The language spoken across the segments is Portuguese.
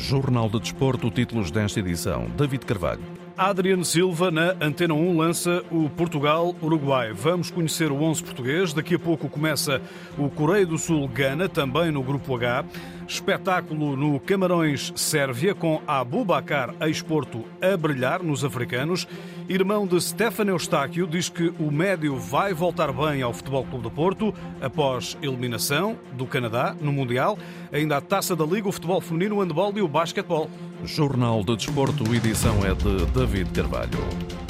Jornal de Desporto, títulos desta edição. David Carvalho. Adriano Silva na Antena 1 lança o Portugal-Uruguai. Vamos conhecer o 11 português. Daqui a pouco começa o Coreia do Sul-Gana, também no Grupo H. Espetáculo no Camarões-Sérvia, com Abu Bakar ex-Porto a brilhar nos africanos. Irmão de Stefano Eustáquio diz que o médio vai voltar bem ao Futebol Clube do Porto após eliminação do Canadá no Mundial. Ainda a Taça da Liga, o futebol feminino, o handball e o basquetebol. Jornal de Desporto, edição é de David Carvalho.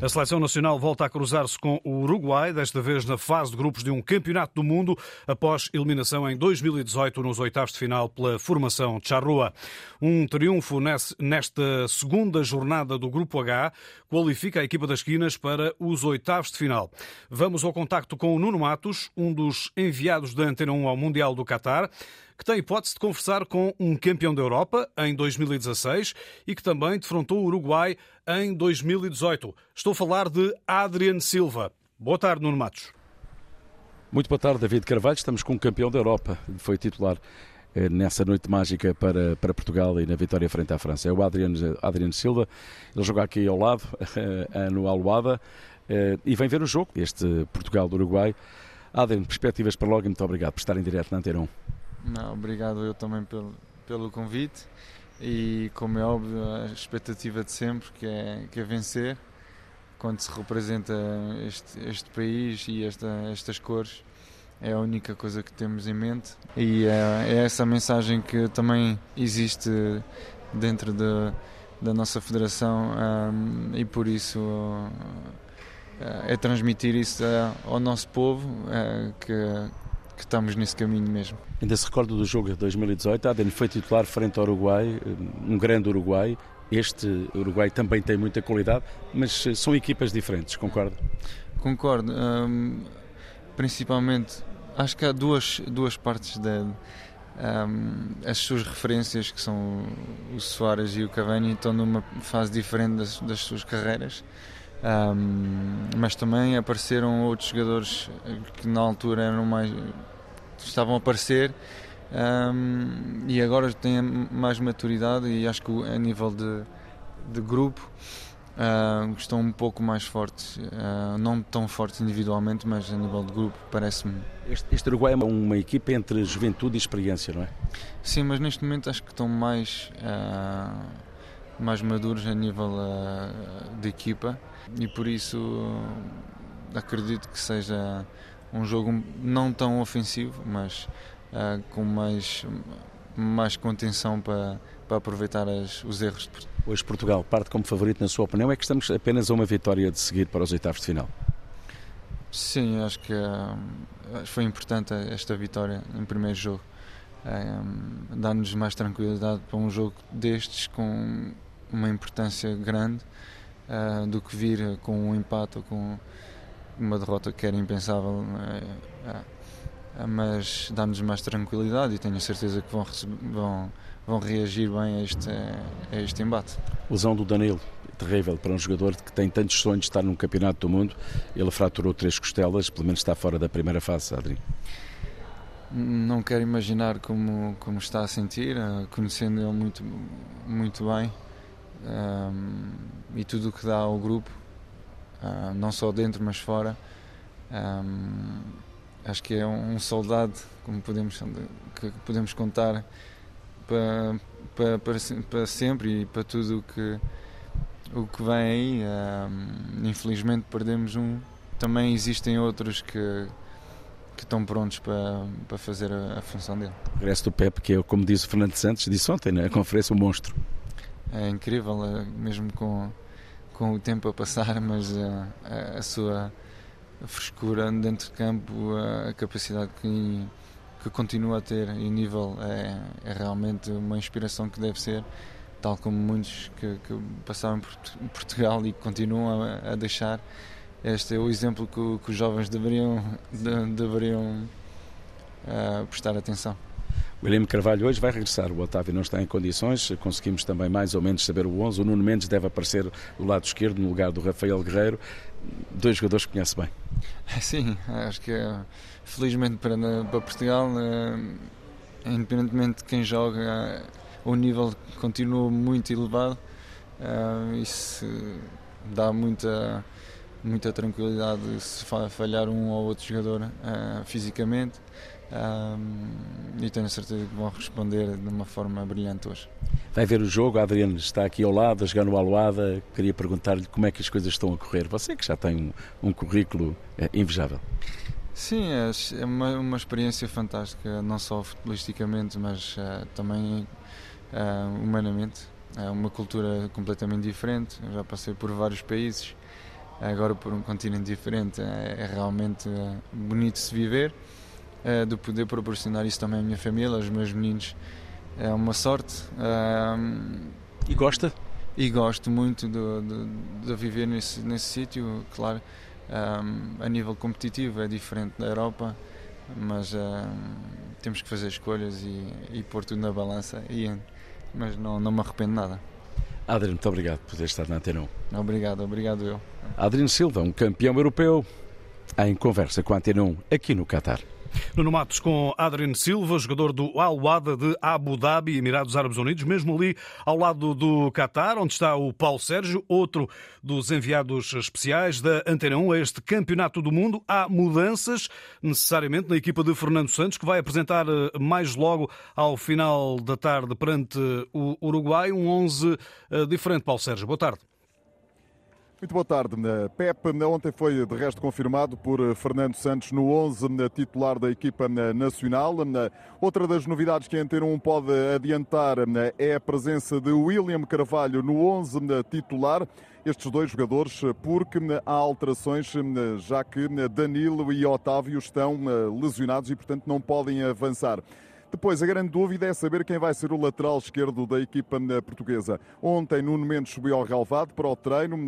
A seleção nacional volta a cruzar-se com o Uruguai, desta vez na fase de grupos de um campeonato do mundo, após eliminação em 2018 nos oitavos de final pela formação Charrua. Um triunfo nesta segunda jornada do Grupo H qualifica a equipa das esquinas para os oitavos de final. Vamos ao contacto com o Nuno Matos, um dos enviados da Antena 1 ao Mundial do Qatar que tem hipótese de conversar com um campeão da Europa em 2016 e que também defrontou o Uruguai em 2018. Estou a falar de Adriano Silva. Boa tarde, Nuno Matos. Muito boa tarde, David Carvalho. Estamos com um campeão da Europa. Foi titular eh, nessa noite mágica para, para Portugal e na vitória frente à França. É o Adriano, Silva. Ele joga aqui ao lado, eh, no Aluada, eh, e vem ver o jogo, este Portugal do Uruguai. Adriano, perspectivas para logo e muito obrigado por estar em direto na Antena 1. Não, obrigado eu também pelo, pelo convite. E como é óbvio a expectativa de sempre que é, que é vencer quando se representa este, este país e esta, estas cores é a única coisa que temos em mente. E é, é essa mensagem que também existe dentro de, da nossa federação um, e por isso uh, é transmitir isso ao nosso povo uh, que que estamos nesse caminho mesmo. Ainda se recorda do jogo de 2018, Aden foi titular frente ao Uruguai, um grande Uruguai. Este Uruguai também tem muita qualidade, mas são equipas diferentes, concorda? Concordo. Um, principalmente, acho que há duas, duas partes da. Um, as suas referências, que são o Soares e o Cavani, estão numa fase diferente das, das suas carreiras. Um, mas também apareceram outros jogadores que na altura eram mais estavam a aparecer. Um, e agora têm mais maturidade e acho que a nível de, de grupo uh, estão um pouco mais fortes. Uh, não tão fortes individualmente mas a nível de grupo parece-me. Este, este Uruguai é uma equipa entre juventude e experiência não é? Sim, mas neste momento acho que estão mais uh, mais maduros a nível de equipa e por isso acredito que seja um jogo não tão ofensivo, mas uh, com mais, mais contenção para, para aproveitar as, os erros. Hoje Portugal parte como favorito na sua opinião, é que estamos apenas a uma vitória de seguir para os oitavos de final? Sim, acho que uh, foi importante esta vitória em primeiro jogo. Uh, Dar-nos mais tranquilidade para um jogo destes com uma importância grande uh, do que vir com um empate ou com uma derrota que era impensável. Uh, mas dá-nos mais tranquilidade e tenho certeza que vão, vão, vão reagir bem a este, a este embate. Lesão do Danilo, terrível para um jogador que tem tantos sonhos de estar num campeonato do mundo. Ele fraturou três costelas, pelo menos está fora da primeira fase, Adri. Não quero imaginar como, como está a sentir, conhecendo ele muito, muito bem um, e tudo o que dá ao grupo, uh, não só dentro mas fora. Um, acho que é um soldado, como podemos, que podemos contar para, para, para, para sempre e para tudo o que, o que vem aí. Um, infelizmente perdemos um. Também existem outros que, que estão prontos para, para fazer a, a função dele. O regresso do Pepe, que é, como disse o Fernando Santos, disse ontem na conferência, um monstro é incrível, é, mesmo com, com o tempo a passar, mas a, a, a sua frescura dentro de campo, a, a capacidade que, que continua a ter e o nível é, é, realmente uma inspiração que deve ser, tal como muitos que, que passaram por Portugal e que continuam a, a deixar. Este é o exemplo que, que os jovens deveriam, de, deveriam uh, prestar atenção. William Carvalho hoje vai regressar. O Otávio não está em condições. Conseguimos também mais ou menos saber o 11. O Nuno Mendes deve aparecer do lado esquerdo, no lugar do Rafael Guerreiro. Dois jogadores que conhece bem. Sim, acho que felizmente para, para Portugal independentemente de quem joga, o nível continua muito elevado. isso dá muita, muita tranquilidade se falhar um ou outro jogador fisicamente. E tenho certeza que vão responder de uma forma brilhante hoje. Vai ver o jogo, Adriano está aqui ao lado, a jogar no Aluada. Queria perguntar-lhe como é que as coisas estão a correr. Você que já tem um, um currículo é, invejável. Sim, é, é uma, uma experiência fantástica, não só futbolisticamente, mas uh, também uh, humanamente. É uma cultura completamente diferente. Eu já passei por vários países, agora por um continente diferente. É, é realmente uh, bonito se viver, de poder proporcionar isso também à minha família, aos meus meninos. É uma sorte. e gosta? E gosto muito de, de, de viver nesse, nesse sítio, claro a nível competitivo é diferente da Europa, mas temos que fazer escolhas e, e pôr tudo na balança. E, mas não, não me arrependo nada. Adriano, muito obrigado por ter estado na Antena 1. Obrigado, obrigado eu. Adriano Silva, um campeão europeu, em conversa com a Antena 1 aqui no Qatar. Nuno Matos com Adrian Silva, jogador do Al Wada de Abu Dhabi, Emirados Árabes Unidos, mesmo ali ao lado do Qatar, onde está o Paulo Sérgio, outro dos enviados especiais da Antena 1 a este Campeonato do Mundo. Há mudanças necessariamente na equipa de Fernando Santos, que vai apresentar eh, mais logo ao final da tarde perante o Uruguai um 11 eh, diferente. Paulo Sérgio, boa tarde. Muito boa tarde. Pep ontem foi de resto confirmado por Fernando Santos no 11 titular da equipa nacional. Outra das novidades que a Antena 1 pode adiantar é a presença de William Carvalho no 11 titular. Estes dois jogadores, porque há alterações, já que Danilo e Otávio estão lesionados e, portanto, não podem avançar. Depois, a grande dúvida é saber quem vai ser o lateral esquerdo da equipa eh, portuguesa. Ontem, Nuno Mendes subiu ao relevado para o treino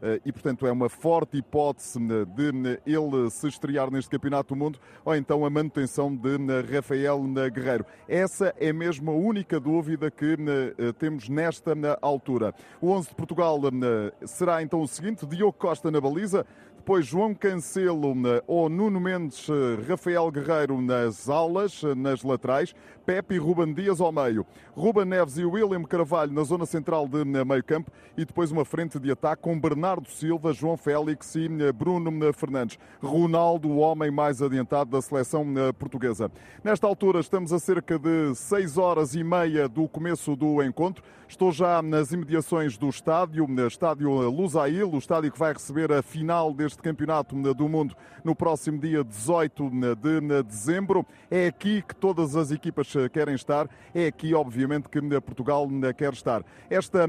eh, e, portanto, é uma forte hipótese de ele se estrear neste Campeonato do Mundo ou então a manutenção de Rafael Guerreiro. Essa é mesmo a única dúvida que eh, temos nesta altura. O 11 de Portugal será então o seguinte: Diogo Costa na baliza, depois João Cancelo ou Nuno Mendes, Rafael Guerreiro nas aulas, nas laterais, Pepe e Ruben Dias ao meio, Ruben Neves e William Carvalho na zona central de meio campo e depois uma frente de ataque com Bernardo Silva, João Félix e Bruno Fernandes. Ronaldo, o homem mais adiantado da seleção portuguesa. Nesta altura estamos a cerca de 6 horas e meia do começo do encontro. Estou já nas imediações do estádio, no estádio Lusail, o estádio que vai receber a final deste Campeonato do Mundo no próximo dia 18 de dezembro. É aqui que todas as equipas querem estar, é aqui, obviamente, que Portugal quer estar. Esta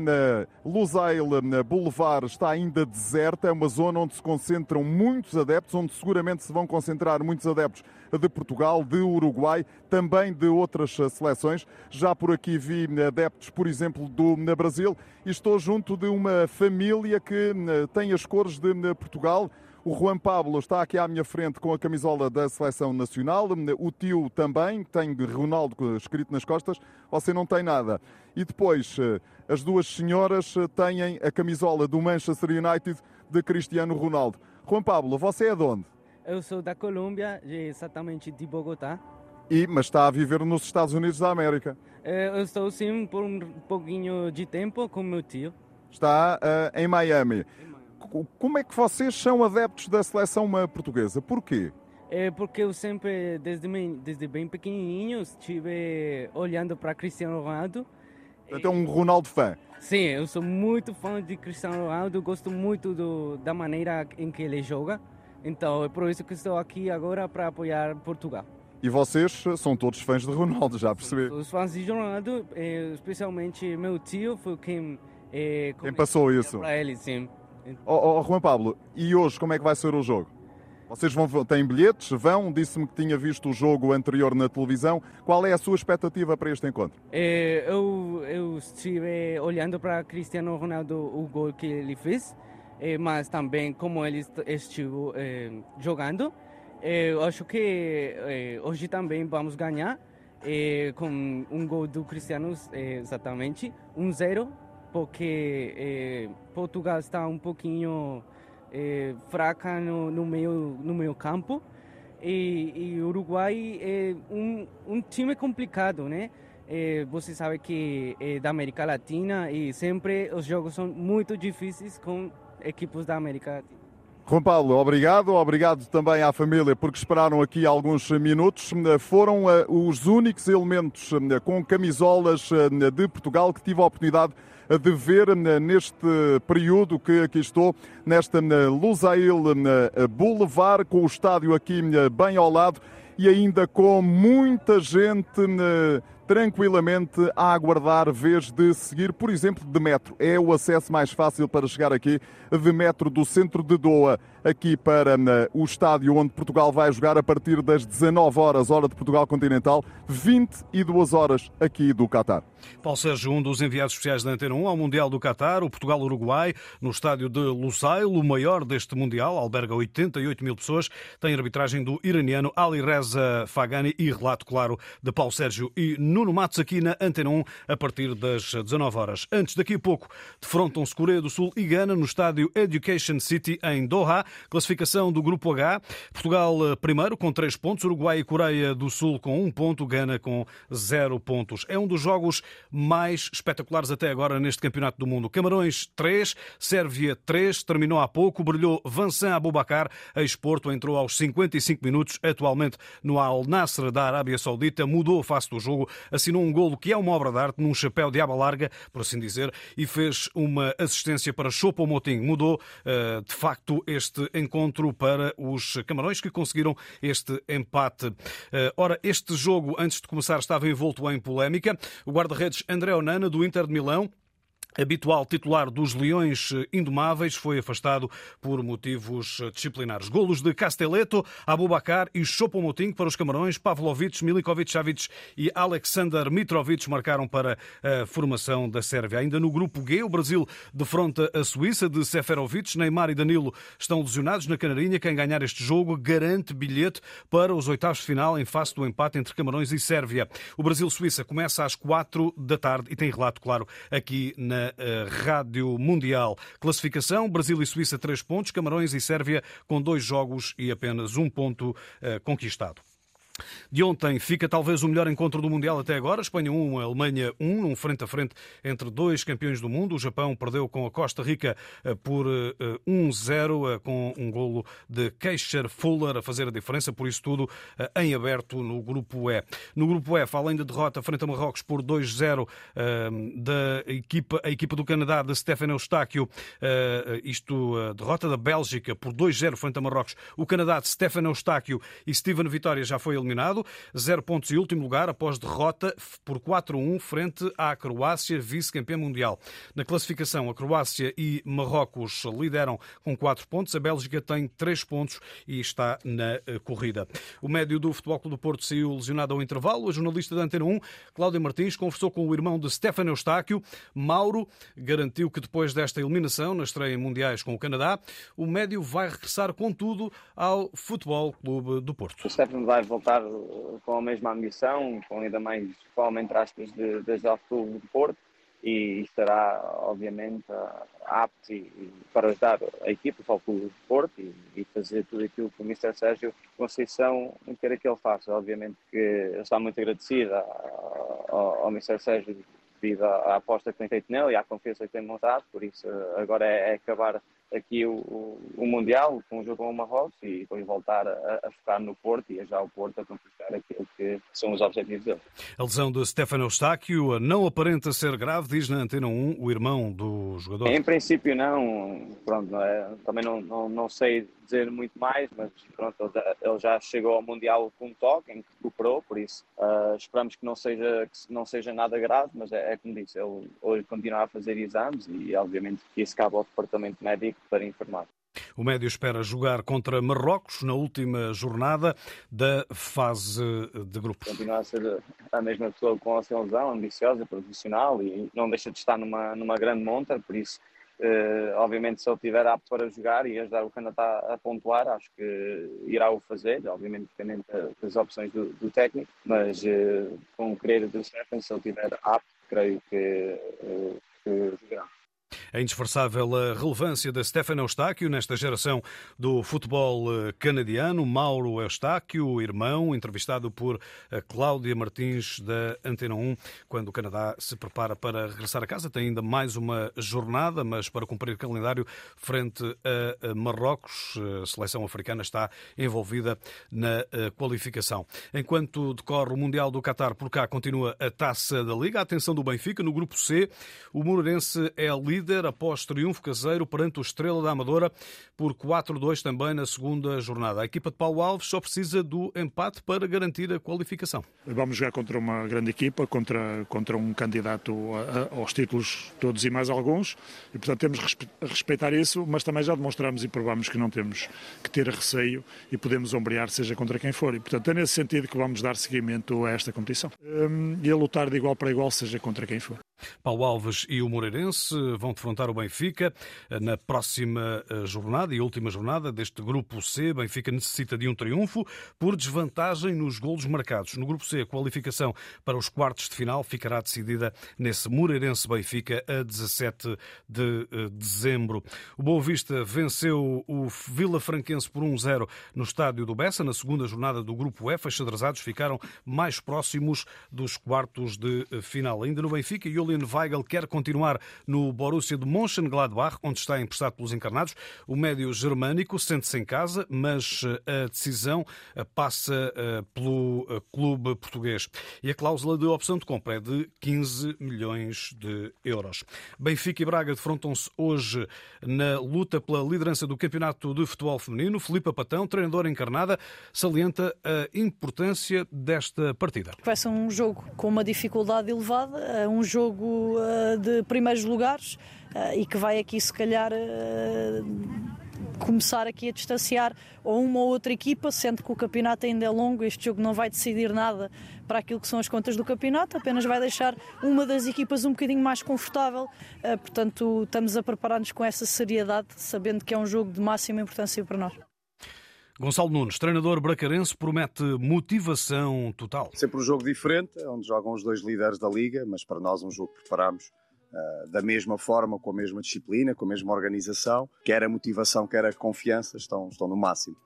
Lusail Boulevard está ainda deserta, é uma zona onde se concentram muitos adeptos, onde seguramente se vão concentrar muitos adeptos de Portugal, de Uruguai, também de outras seleções. Já por aqui vi adeptos, por exemplo, do Brasil e estou junto de uma família que tem as cores de Portugal. O Juan Pablo está aqui à minha frente com a camisola da Seleção Nacional. O tio também tem Ronaldo escrito nas costas. Você não tem nada. E depois, as duas senhoras têm a camisola do Manchester United de Cristiano Ronaldo. Juan Pablo, você é de onde? Eu sou da Colômbia, exatamente de Bogotá. E, mas está a viver nos Estados Unidos da América? É, eu estou sim por um pouquinho de tempo com meu tio. Está uh, em Miami. Como é que vocês são adeptos da seleção portuguesa? Porquê? É porque eu sempre, desde, desde bem pequenininho, estive olhando para Cristiano Ronaldo. Então, um Ronaldo fã? Sim, eu sou muito fã de Cristiano Ronaldo, gosto muito do, da maneira em que ele joga. Então é por isso que estou aqui agora para apoiar Portugal. E vocês são todos fãs de Ronaldo, já percebi. Os fãs de Ronaldo, eh, especialmente meu tio, foi quem. Eh, quem passou isso? Para ele, sim. Oh, oh, Juan Pablo, e hoje como é que vai ser o jogo? Vocês vão, têm bilhetes? Vão? Disse-me que tinha visto o jogo anterior na televisão. Qual é a sua expectativa para este encontro? Eh, eu, eu estive olhando para Cristiano Ronaldo o gol que ele fez mas também como ele estive eh, jogando. Eh, eu acho que hoje também vamos ganhar com um gol do Cristiano, exatamente, 1-0, um porque Portugal está um pouquinho fraca no, no, meio, no meio campo. E, o Uruguai é um, um time complicado, né? É, você sabe que é da América Latina e sempre os jogos são muito difíceis com equipes da América Latina. Juan Paulo, obrigado. Obrigado também à família porque esperaram aqui alguns minutos. Foram uh, os únicos elementos uh, com camisolas uh, de Portugal que tive a oportunidade de ver neste período que aqui estou, nesta Lusail Boulevard, com o estádio aqui bem ao lado e ainda com muita gente tranquilamente a aguardar vez de seguir, por exemplo, de metro. É o acesso mais fácil para chegar aqui de metro do centro de Doha aqui para o estádio onde Portugal vai jogar a partir das 19 horas, hora de Portugal continental, 22 horas aqui do Qatar. Paulo Sérgio, um dos enviados especiais da Antena 1 ao Mundial do Qatar, o Portugal-Uruguai, no estádio de Lusail, o maior deste Mundial, alberga 88 mil pessoas, tem arbitragem do iraniano Ali Reza Fagani e relato, claro, de Paulo Sérgio e Nuno Matos aqui na Antena 1 a partir das 19 horas. Antes, daqui a pouco, defrontam-se Coreia do Sul e Gana no estádio Education City em Doha. Classificação do Grupo H. Portugal eh, primeiro com três pontos, Uruguai e Coreia do Sul com um ponto, Gana com zero pontos. É um dos jogos mais espetaculares até agora neste Campeonato do Mundo. Camarões 3, Sérvia 3, terminou há pouco, brilhou Vansan Abubakar, ex-Porto, entrou aos 55 minutos, atualmente no Al Nasser da Arábia Saudita, mudou a face do jogo, assinou um golo que é uma obra de arte, num chapéu de aba larga, por assim dizer, e fez uma assistência para Chopo Moting. Mudou, eh, de facto, este encontro para os Camarões, que conseguiram este empate. Eh, ora, este jogo, antes de começar, estava envolto em polémica. O guarda-redes André Onana, do Inter de Milão, habitual titular dos Leões Indomáveis, foi afastado por motivos disciplinares. Golos de Casteleto, Abubacar e Chopomoting para os Camarões, Pavlovic, Milikovic Savic e Alexander Mitrovic marcaram para a formação da Sérvia. Ainda no grupo G, o Brasil defronta a Suíça de Seferovic, Neymar e Danilo estão lesionados na Canarinha. Quem ganhar este jogo garante bilhete para os oitavos de final em face do empate entre Camarões e Sérvia. O Brasil-Suíça começa às quatro da tarde e tem relato, claro, aqui na Rádio Mundial. Classificação: Brasil e Suíça, três pontos, Camarões e Sérvia com dois jogos e apenas um ponto eh, conquistado. De ontem fica talvez o melhor encontro do Mundial até agora. Espanha 1, Alemanha 1, um frente a frente entre dois campeões do mundo. O Japão perdeu com a Costa Rica eh, por 1-0, eh, eh, com um golo de Keisher Fuller a fazer a diferença. Por isso tudo em aberto no Grupo E. No Grupo F, além da derrota frente a Marrocos por 2-0 da equipa, a equipa do Canadá de Stefano Eustáquio, isto, a derrota da Bélgica por 2-0 frente a Marrocos. O Canadá de Stefano Eustáquio e Steven Vitória já foi eliminado eliminado. Zero pontos e último lugar após derrota por 4-1 frente à Croácia, vice-campeã mundial. Na classificação, a Croácia e Marrocos lideram com 4 pontos. A Bélgica tem 3 pontos e está na eh, corrida. O médio do Futebol Clube do Porto saiu lesionado ao intervalo. A jornalista da Antena 1, Cláudia Martins, conversou com o irmão de Stefano Eustáquio. Mauro garantiu que depois desta eliminação, na estreia em mundiais com o Canadá, o médio vai regressar com tudo ao Futebol Clube do Porto. O Stefano vai voltar com a mesma ambição, com ainda mais fome, entre aspas, de, de Jovem Clube de Porto e estará, obviamente, apto e, para ajudar a equipa, o Clube de Porto e, e, fazer tudo aquilo que o Mr. Sérgio Conceição quer que ele faça. Obviamente que está muito agradecida ao, ao Mr. Sérgio devido à, à, aposta que tem feito nele e à confiança que tem montado, por isso agora é, é acabar aqui o, o, Mundial com o jogo com o Marrocos e depois voltar a, a focar no Porto e ajudar o Porto a conquistar aquilo que são os objetivos dele. A lesão de Stefano Eustáquio não aparenta ser grave, diz na Antena 1 o irmão do jogador. Em princípio não, pronto, é, também não, não, não sei dizer muito mais, mas pronto, ele já chegou ao Mundial com um toque, em que recuperou, por isso uh, esperamos que não, seja, que não seja nada grave, mas é, é como disse, ele hoje continua a fazer exames e obviamente que isso cabe ao departamento médico para informar. O médio espera jogar contra Marrocos na última jornada da fase de grupos. Continua a ser a mesma pessoa com a sua lesão, ambiciosa, profissional e não deixa de estar numa, numa grande monta, por isso Uh, obviamente, se ele estiver apto para jogar e ajudar o Canadá a pontuar, acho que irá o fazer, obviamente dependendo das opções do, do técnico, mas uh, com o querer do Stefan, se ele estiver apto, creio que, uh, que jogará. É indisfarçável a relevância de Stefano Eustáquio nesta geração do futebol eh, canadiano. Mauro Eustáquio, irmão, entrevistado por eh, Cláudia Martins da Antena 1, quando o Canadá se prepara para regressar a casa. Tem ainda mais uma jornada, mas para cumprir o calendário frente a Marrocos, a seleção africana está envolvida na qualificação. Enquanto decorre o Mundial do Qatar, por cá continua a taça da Liga. A atenção do Benfica no grupo C. O Moreirense é líder após triunfo caseiro perante o Estrela da Amadora por 4-2 também na segunda jornada. A equipa de Paulo Alves só precisa do empate para garantir a qualificação. Vamos jogar contra uma grande equipa, contra, contra um candidato a, a, aos títulos todos e mais alguns, e portanto temos que respeitar isso, mas também já demonstramos e provamos que não temos que ter receio e podemos ombrear seja contra quem for. E portanto é nesse sentido que vamos dar seguimento a esta competição. Um, e a lutar de igual para igual, seja contra quem for. Paulo Alves e o Moreirense vão defrontar o Benfica na próxima eh, jornada e última jornada deste Grupo C. Benfica necessita de um triunfo por desvantagem nos golos marcados. No Grupo C, a qualificação para os quartos de final ficará decidida nesse Moreirense-Benfica a 17 de eh, dezembro. O Boa Vista venceu o Vila Franquense por 1-0 no estádio do Bessa. Na segunda jornada do Grupo F, os xadrezados ficaram mais próximos dos quartos de eh, final. Ainda no Benfica, e Julian Weigl quer continuar no Borussia de Mönchengladbach, onde está emprestado pelos encarnados. O médio germânico sente-se em casa, mas eh, a decisão eh, passa eh, pelo clube português. E a cláusula de opção de compra é de 15 milhões de euros. Benfica e Braga defrontam-se hoje na luta pela liderança do Campeonato de Futebol Feminino. Filipe Patão, treinador encarnada, salienta a importância desta partida. Ser um jogo com uma dificuldade elevada, um jogo jogo uh, de primeiros lugares uh, e que vai aqui, se calhar, uh, começar aqui a distanciar ou uma ou outra equipa, sendo que o campeonato ainda é longo, este jogo não vai decidir nada para aquilo que são as contas do campeonato, apenas vai deixar uma das equipas um bocadinho mais confortável. Portanto, estamos a preparar-nos com essa seriedade, sabendo que é um jogo de máxima importância para nós. Gonçalo Nunes, treinador bracarense, promete motivação total. Sempre um jogo diferente, onde jogam os dois líderes da liga, mas para nós um jogo que preparamos uh, da mesma forma, com a mesma disciplina, com a mesma organização. Quer a motivação, quer a confiança, estão, estão no máximo.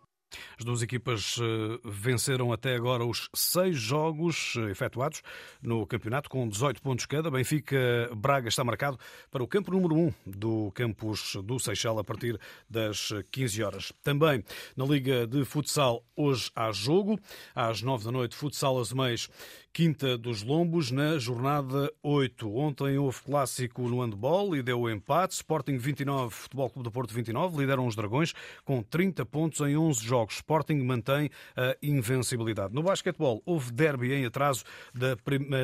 As duas equipas eh, venceram até agora os seis jogos eh, efetuados no campeonato, com 18 pontos cada. Benfica Braga está marcado para o campo número 1 do campus do Seixal a partir das 15 horas. Também na Liga de Futsal, hoje há jogo. Às 9 da noite, Futsal Azemais Quinta dos Lombos na jornada 8. Ontem houve clássico no handball e deu empate. Sporting 29, Futebol Clube do Porto 29, lideram os Dragões com 30 pontos em 11 jogos. Sporting mantém a invencibilidade. No basquetebol houve derby em atraso da,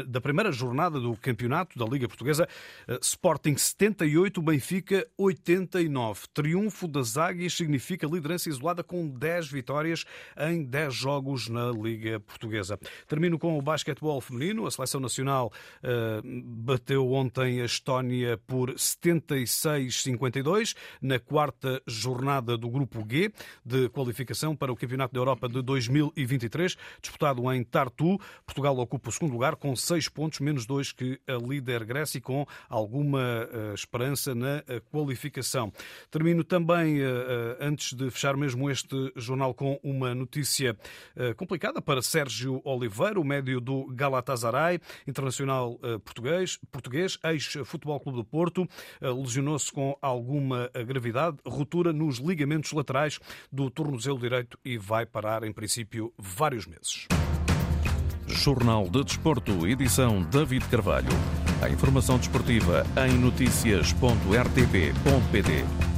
da primeira jornada do campeonato da Liga Portuguesa. Eh, Sporting 78, Benfica 89. Triunfo das Águias significa liderança isolada com 10 vitórias em 10 jogos na Liga Portuguesa. Termino com o basquetebol feminino. A seleção nacional uh, bateu ontem a Estónia por 76-52 na quarta jornada do Grupo G de qualificação para o Campeonato da Europa de 2023, disputado em Tartu. Portugal ocupa o segundo lugar com seis pontos, menos dois que a líder Grécia e com alguma uh, esperança na uh, qualificação. Termino também, antes de fechar mesmo este jornal, com uma notícia complicada para Sérgio Oliveira, o médio do Galatasaray, internacional eh, português, português ex-Futebol Clube do Porto, eh, lesionou-se com alguma eh, gravidade, ruptura nos ligamentos laterais do tornozelo direito e vai parar, em princípio, vários meses. Jornal de Desporto, edição David Carvalho. A informação desportiva em notícias.rtp.pt.